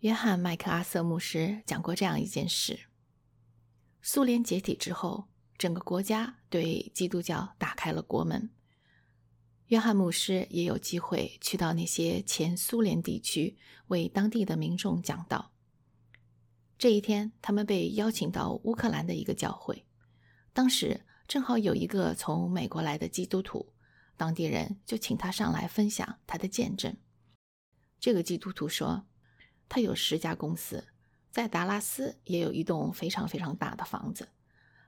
约翰·麦克阿瑟牧师讲过这样一件事：苏联解体之后，整个国家对基督教打开了国门。约翰牧师也有机会去到那些前苏联地区，为当地的民众讲道。这一天，他们被邀请到乌克兰的一个教会，当时正好有一个从美国来的基督徒，当地人就请他上来分享他的见证。这个基督徒说，他有十家公司，在达拉斯也有一栋非常非常大的房子。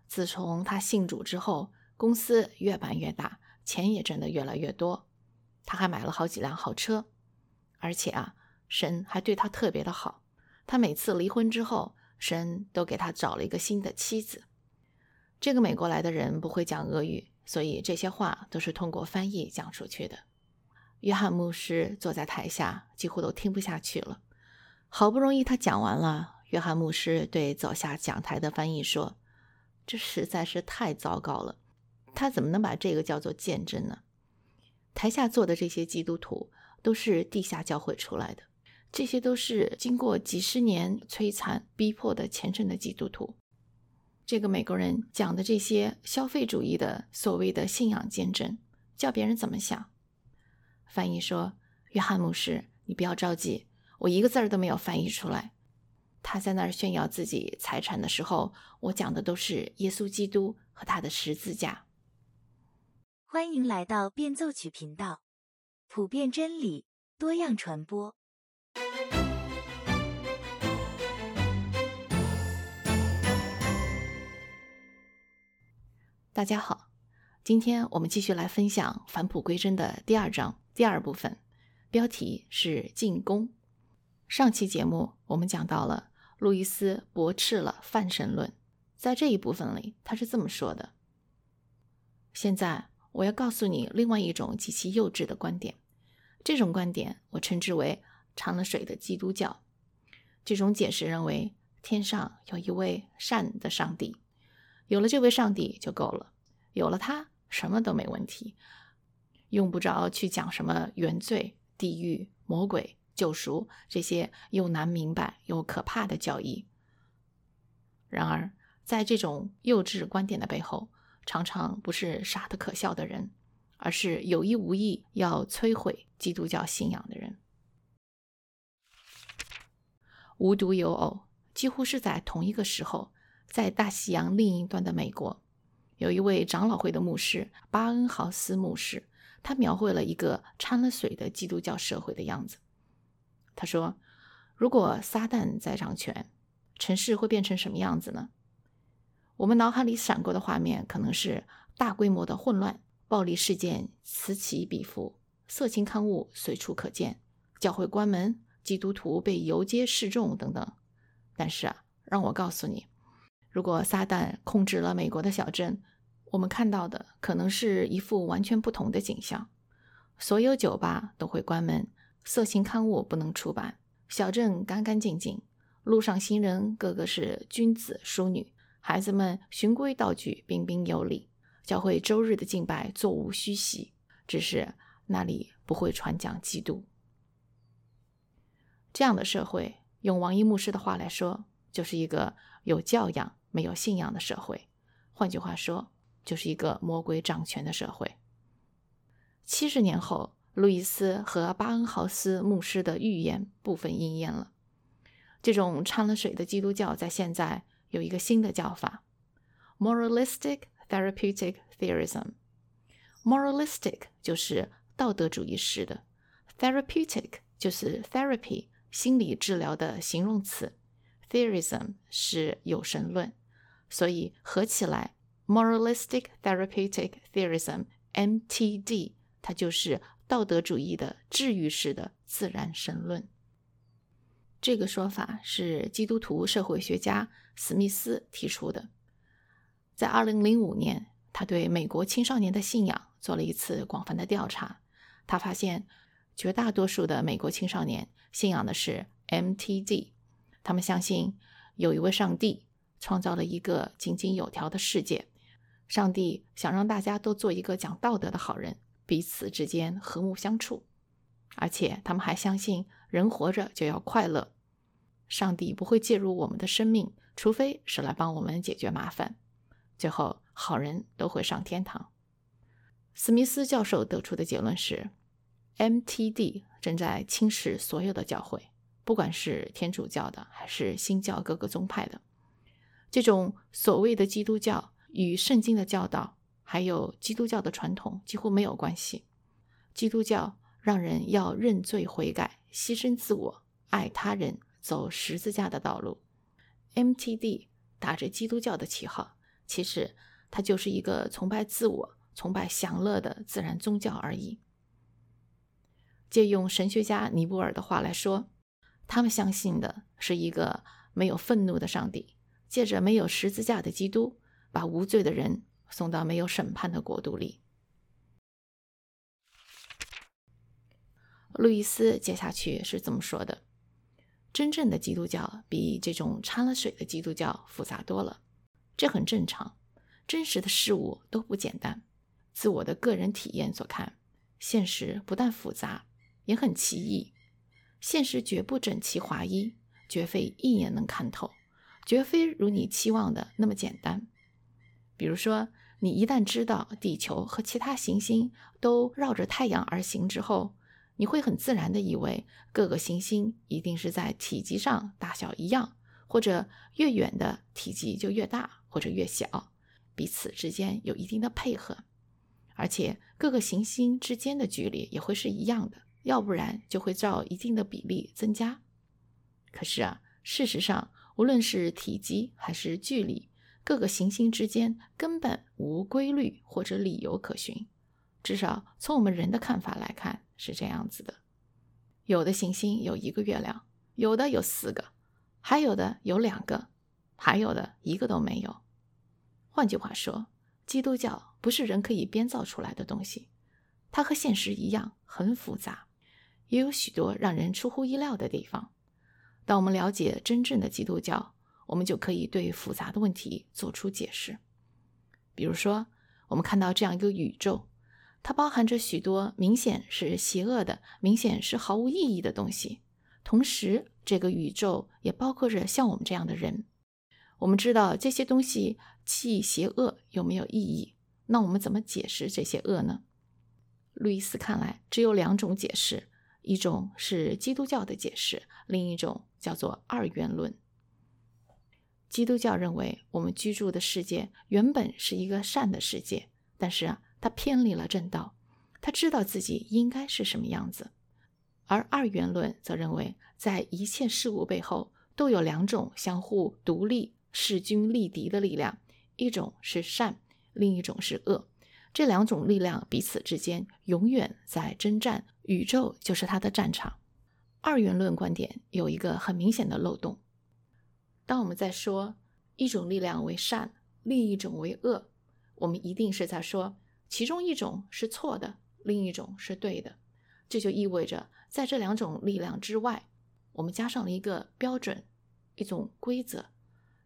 自从他信主之后，公司越办越大。钱也挣得越来越多，他还买了好几辆好车，而且啊，神还对他特别的好。他每次离婚之后，神都给他找了一个新的妻子。这个美国来的人不会讲俄语，所以这些话都是通过翻译讲出去的。约翰牧师坐在台下，几乎都听不下去了。好不容易他讲完了，约翰牧师对走下讲台的翻译说：“这实在是太糟糕了。”他怎么能把这个叫做见证呢？台下坐的这些基督徒都是地下教会出来的，这些都是经过几十年摧残逼迫的虔诚的基督徒。这个美国人讲的这些消费主义的所谓的信仰见证，叫别人怎么想？翻译说：“约翰牧师，你不要着急，我一个字儿都没有翻译出来。他在那儿炫耀自己财产的时候，我讲的都是耶稣基督和他的十字架。”欢迎来到变奏曲频道，普遍真理，多样传播。大家好，今天我们继续来分享《返璞归真》的第二章第二部分，标题是进攻。上期节目我们讲到了路易斯驳斥了泛神论，在这一部分里他是这么说的：现在。我要告诉你另外一种极其幼稚的观点，这种观点我称之为“掺了水的基督教”。这种解释认为，天上有一位善的上帝，有了这位上帝就够了，有了他什么都没问题，用不着去讲什么原罪、地狱、魔鬼、救赎这些又难明白又可怕的教义。然而，在这种幼稚观点的背后，常常不是傻得可笑的人，而是有意无意要摧毁基督教信仰的人。无独有偶，几乎是在同一个时候，在大西洋另一端的美国，有一位长老会的牧师巴恩豪斯牧师，他描绘了一个掺了水的基督教社会的样子。他说：“如果撒旦在掌权，城市会变成什么样子呢？”我们脑海里闪过的画面可能是大规模的混乱、暴力事件此起彼伏、色情刊物随处可见、教会关门、基督徒被游街示众等等。但是啊，让我告诉你，如果撒旦控制了美国的小镇，我们看到的可能是一幅完全不同的景象：所有酒吧都会关门，色情刊物不能出版，小镇干干净净，路上行人个个是君子淑女。孩子们循规蹈矩，彬彬有礼。教会周日的敬拜座无虚席，只是那里不会传讲基督。这样的社会，用王一牧师的话来说，就是一个有教养、没有信仰的社会。换句话说，就是一个魔鬼掌权的社会。七十年后，路易斯和巴恩豪斯牧师的预言部分应验了。这种掺了水的基督教，在现在。有一个新的叫法，moralistic therapeutic theorism。moralistic 就是道德主义式的，therapeutic 就是 therapy 心理治疗的形容词，theorism 是有神论，所以合起来，moralistic therapeutic theorism（MTD） 它就是道德主义的治愈式的自然神论。这个说法是基督徒社会学家史密斯提出的。在2005年，他对美国青少年的信仰做了一次广泛的调查。他发现，绝大多数的美国青少年信仰的是 MTD，他们相信有一位上帝创造了一个井井有条的世界，上帝想让大家都做一个讲道德的好人，彼此之间和睦相处。而且他们还相信人活着就要快乐，上帝不会介入我们的生命，除非是来帮我们解决麻烦。最后，好人都会上天堂。史密斯教授得出的结论是：MTD 正在侵蚀所有的教会，不管是天主教的还是新教各个宗派的。这种所谓的基督教与圣经的教导，还有基督教的传统几乎没有关系。基督教让人要认罪悔改，牺牲自我，爱他人，走十字架的道路。MTD 打着基督教的旗号。其实，它就是一个崇拜自我、崇拜享乐的自然宗教而已。借用神学家尼泊尔的话来说，他们相信的是一个没有愤怒的上帝，借着没有十字架的基督，把无罪的人送到没有审判的国度里。路易斯接下去是这么说的：“真正的基督教比这种掺了水的基督教复杂多了。”这很正常，真实的事物都不简单。自我的个人体验所看，现实不但复杂，也很奇异。现实绝不整齐划一，绝非一眼能看透，绝非如你期望的那么简单。比如说，你一旦知道地球和其他行星都绕着太阳而行之后，你会很自然的以为各个行星一定是在体积上大小一样，或者越远的体积就越大。或者越小，彼此之间有一定的配合，而且各个行星之间的距离也会是一样的，要不然就会照一定的比例增加。可是啊，事实上，无论是体积还是距离，各个行星之间根本无规律或者理由可循。至少从我们人的看法来看是这样子的：有的行星有一个月亮，有的有四个，还有的有两个，还有的一个都没有。换句话说，基督教不是人可以编造出来的东西，它和现实一样很复杂，也有许多让人出乎意料的地方。当我们了解真正的基督教，我们就可以对复杂的问题做出解释。比如说，我们看到这样一个宇宙，它包含着许多明显是邪恶的、明显是毫无意义的东西，同时，这个宇宙也包括着像我们这样的人。我们知道这些东西既邪恶又没有意义，那我们怎么解释这些恶呢？路易斯看来只有两种解释，一种是基督教的解释，另一种叫做二元论。基督教认为我们居住的世界原本是一个善的世界，但是啊，他偏离了正道，他知道自己应该是什么样子。而二元论则认为，在一切事物背后都有两种相互独立。势均力敌的力量，一种是善，另一种是恶。这两种力量彼此之间永远在征战，宇宙就是它的战场。二元论观点有一个很明显的漏洞：当我们在说一种力量为善，另一种为恶，我们一定是在说其中一种是错的，另一种是对的。这就意味着，在这两种力量之外，我们加上了一个标准，一种规则。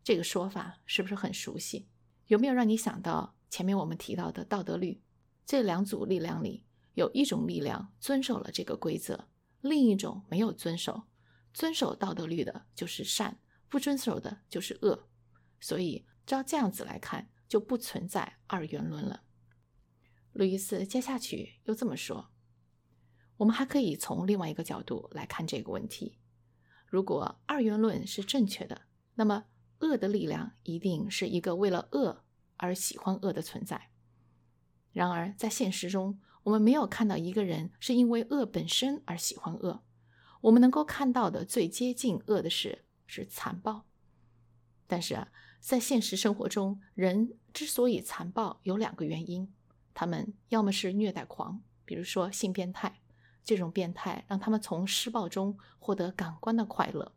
这个说法是不是很熟悉？有没有让你想到前面我们提到的道德律？这两组力量里有一种力量遵守了这个规则，另一种没有遵守。遵守道德律的就是善，不遵守的就是恶。所以照这样子来看，就不存在二元论了。路易斯接下去又这么说：我们还可以从另外一个角度来看这个问题。如果二元论是正确的，那么。恶的力量一定是一个为了恶而喜欢恶的存在。然而，在现实中，我们没有看到一个人是因为恶本身而喜欢恶。我们能够看到的最接近恶的是是残暴。但是啊，在现实生活中，人之所以残暴，有两个原因：他们要么是虐待狂，比如说性变态，这种变态让他们从施暴中获得感官的快乐；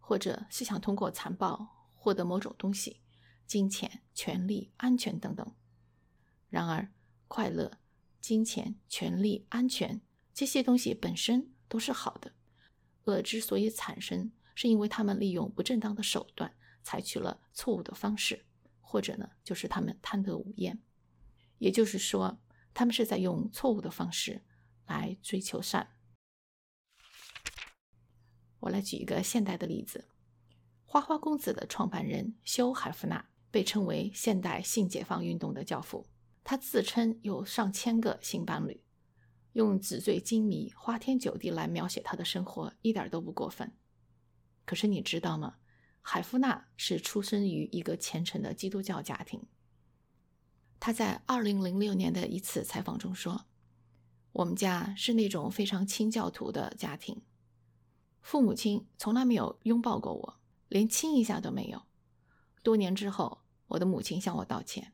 或者是想通过残暴。获得某种东西，金钱、权利、安全等等。然而，快乐、金钱、权利、安全这些东西本身都是好的。恶之所以产生，是因为他们利用不正当的手段，采取了错误的方式，或者呢，就是他们贪得无厌。也就是说，他们是在用错误的方式来追求善。我来举一个现代的例子。花花公子的创办人休·海夫纳被称为现代性解放运动的教父。他自称有上千个性伴侣，用纸醉金迷、花天酒地来描写他的生活，一点都不过分。可是你知道吗？海夫纳是出生于一个虔诚的基督教家庭。他在2006年的一次采访中说：“我们家是那种非常清教徒的家庭，父母亲从来没有拥抱过我，连亲一下都没有。多年之后，我的母亲向我道歉。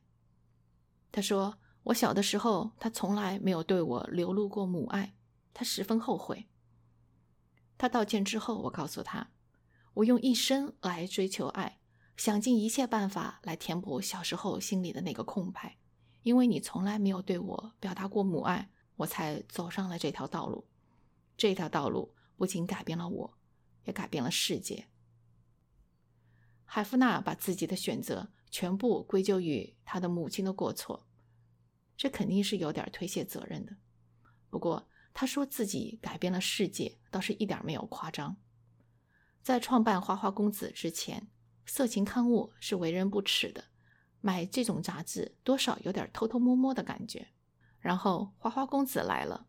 他说，我小的时候，他从来没有对我流露过母爱，他十分后悔。他道歉之后，我告诉他。”我用一生来追求爱，想尽一切办法来填补小时候心里的那个空白。因为你从来没有对我表达过母爱，我才走上了这条道路。这条道路不仅改变了我，也改变了世界。海夫纳把自己的选择全部归咎于他的母亲的过错，这肯定是有点推卸责任的。不过他说自己改变了世界，倒是一点没有夸张。在创办花花公子之前，色情刊物是为人不耻的。买这种杂志多少有点偷偷摸摸的感觉。然后花花公子来了，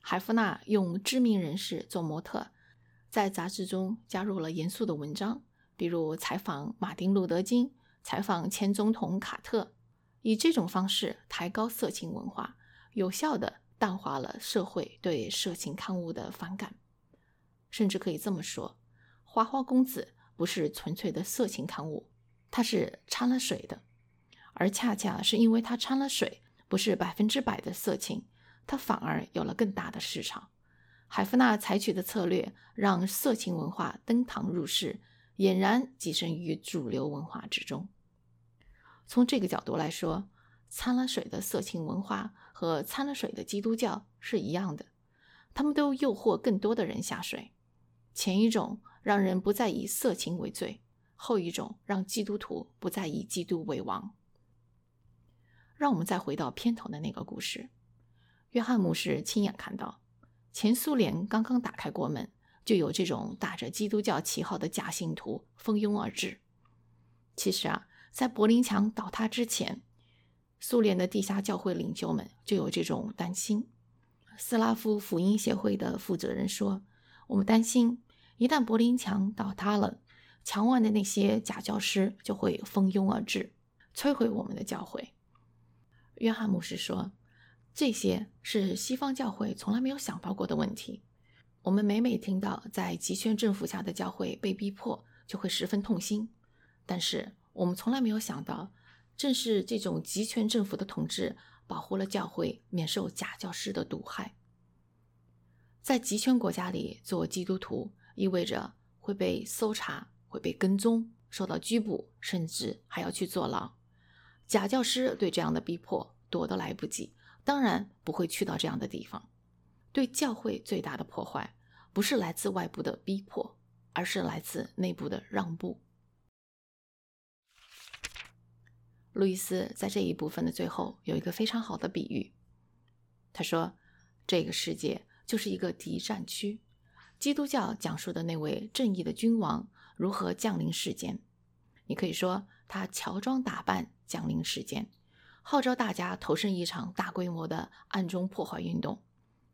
海夫纳用知名人士做模特，在杂志中加入了严肃的文章，比如采访马丁·路德·金、采访前总统卡特，以这种方式抬高色情文化，有效的淡化了社会对色情刊物的反感。甚至可以这么说。花花公子不是纯粹的色情刊物，它是掺了水的，而恰恰是因为它掺了水，不是百分之百的色情，它反而有了更大的市场。海夫纳采取的策略让色情文化登堂入室，俨然跻身于主流文化之中。从这个角度来说，掺了水的色情文化和掺了水的基督教是一样的，他们都诱惑更多的人下水。前一种。让人不再以色情为罪，后一种让基督徒不再以基督为王。让我们再回到片头的那个故事，约翰牧师亲眼看到，前苏联刚刚打开国门，就有这种打着基督教旗号的假信徒蜂拥而至。其实啊，在柏林墙倒塌之前，苏联的地下教会领袖们就有这种担心。斯拉夫福音协会的负责人说：“我们担心。”一旦柏林墙倒塌了，墙外的那些假教师就会蜂拥而至，摧毁我们的教会。约翰牧师说：“这些是西方教会从来没有想到过的问题。我们每每听到在集权政府下的教会被逼迫，就会十分痛心。但是我们从来没有想到，正是这种集权政府的统治，保护了教会免受假教师的毒害。在集权国家里做基督徒。”意味着会被搜查，会被跟踪，受到拘捕，甚至还要去坐牢。假教师对这样的逼迫躲都来不及，当然不会去到这样的地方。对教会最大的破坏，不是来自外部的逼迫，而是来自内部的让步。路易斯在这一部分的最后有一个非常好的比喻，他说：“这个世界就是一个敌占区。”基督教讲述的那位正义的君王如何降临世间，你可以说他乔装打扮降临世间，号召大家投身一场大规模的暗中破坏运动。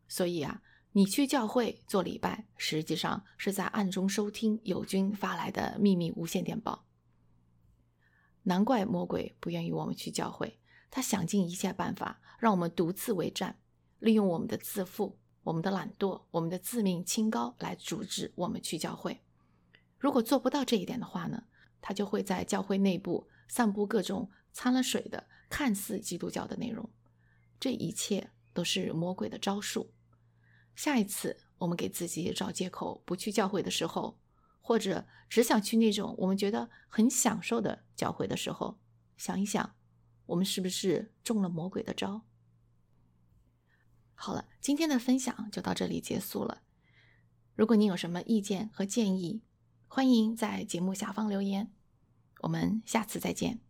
所以啊，你去教会做礼拜，实际上是在暗中收听友军发来的秘密无线电报。难怪魔鬼不愿意我们去教会，他想尽一切办法让我们独自为战，利用我们的自负。我们的懒惰，我们的自命清高，来阻止我们去教会。如果做不到这一点的话呢，他就会在教会内部散布各种掺了水的看似基督教的内容。这一切都是魔鬼的招数。下一次我们给自己找借口不去教会的时候，或者只想去那种我们觉得很享受的教会的时候，想一想，我们是不是中了魔鬼的招？好了，今天的分享就到这里结束了。如果您有什么意见和建议，欢迎在节目下方留言。我们下次再见。